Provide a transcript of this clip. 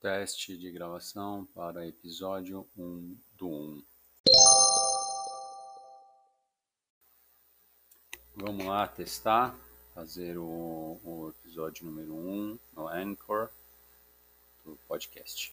Teste de gravação para episódio 1 do 1. Vamos lá testar, fazer o, o episódio número 1 no Anchor do podcast.